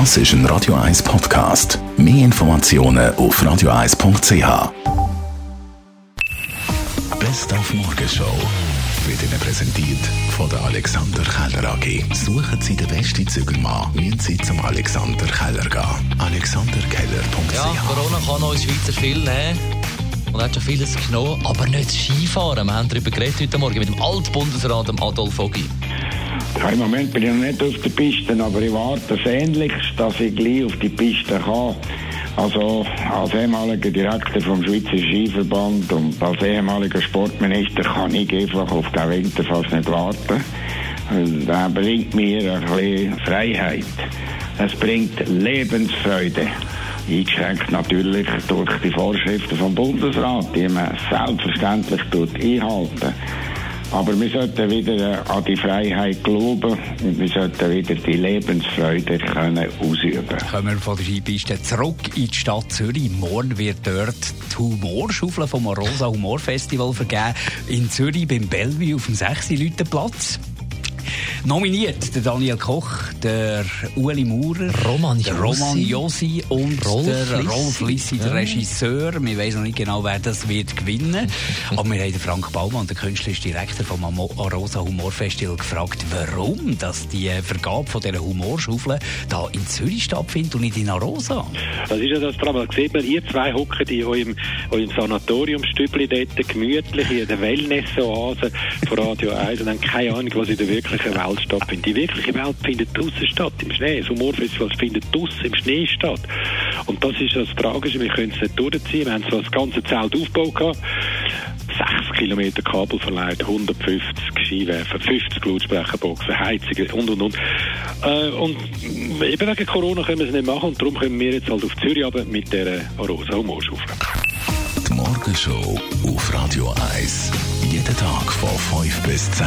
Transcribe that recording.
Das ist ein Radio 1 Podcast. Mehr Informationen auf radio1.ch. Best auf Morgenshow wird Ihnen präsentiert von der Alexander Keller AG. Suchen Sie den besten Zügelmann, müssen Sie zum Alexander Keller gehen. AlexanderKeller.ch Ja, Corona kann uns Schweizer viel nehmen. Und hat schon vieles genommen, aber nicht Skifahren. Wir haben darüber geredet heute Morgen mit dem Altbundesrat dem Adolf Ogi. Ja, Im Moment bin ich noch nicht auf der Piste, aber ich warte sehnlichst, dass ich gleich auf die Piste kann. Also als ehemaliger Direktor vom Schweizer Skiverband und als ehemaliger Sportminister kann ich einfach auf den Winter fast nicht warten. Der bringt mir ein bisschen Freiheit. Es bringt Lebensfreude. Eingeschränkt natürlich durch die Vorschriften vom Bundesrat, die man selbstverständlich einhalten. Aber wir sollten wieder an die Freiheit glauben und wir sollten wieder die Lebensfreude können ausüben. Kommen wir von der Skipiste zurück in die Stadt Zürich. Morgen wird dort die Humorschaufel vom Rosa Humorfestival vergeben. In Zürich beim Bellevue auf dem 6 Platz. Nominiert der Daniel Koch, der Ueli Maurer, Roman Josi. Roman Josi und Rolf der Lissi. Rolf Lissi, der Ja. Regisseur. Wir wissen noch nicht genau, wer das wird gewinnen. Aber wir haben den Frank Baumann, der künstlerische Direktor vom Amo- Rosa Humorfestival, gefragt, warum dass die Vergabe von dieser Humorschaufel da in Zürich stattfindet und nicht in Arosa. Das ist ja das Problem. Da sieht man, ihr zwei hocken in eurem, eurem Sanatoriumstübli dort, gemütlich in der Wellness-Oase von Radio 1 und haben keine Ahnung, was in der wirklichen Welt stattfindet. Die wirkliche Welt findet draußen statt, im Schnee. Das Humorfestival findet draußen im Schnee statt. Und das ist das Tragische, wir können es nicht durchziehen. Wir haben zwar das ganze Zelt aufgebaut gehabt, 6 Kilometer Kabel verleiht, 150 Skiwerfer, 50 Lautsprecherboxen, Heizungen und und und. Äh, und eben wegen Corona können wir es nicht machen und darum können wir jetzt halt auf Zürich runter mit der Rosa Humorschaufel. Die Morgenshow auf Radio 1. Jeden Tag von 5 bis 10.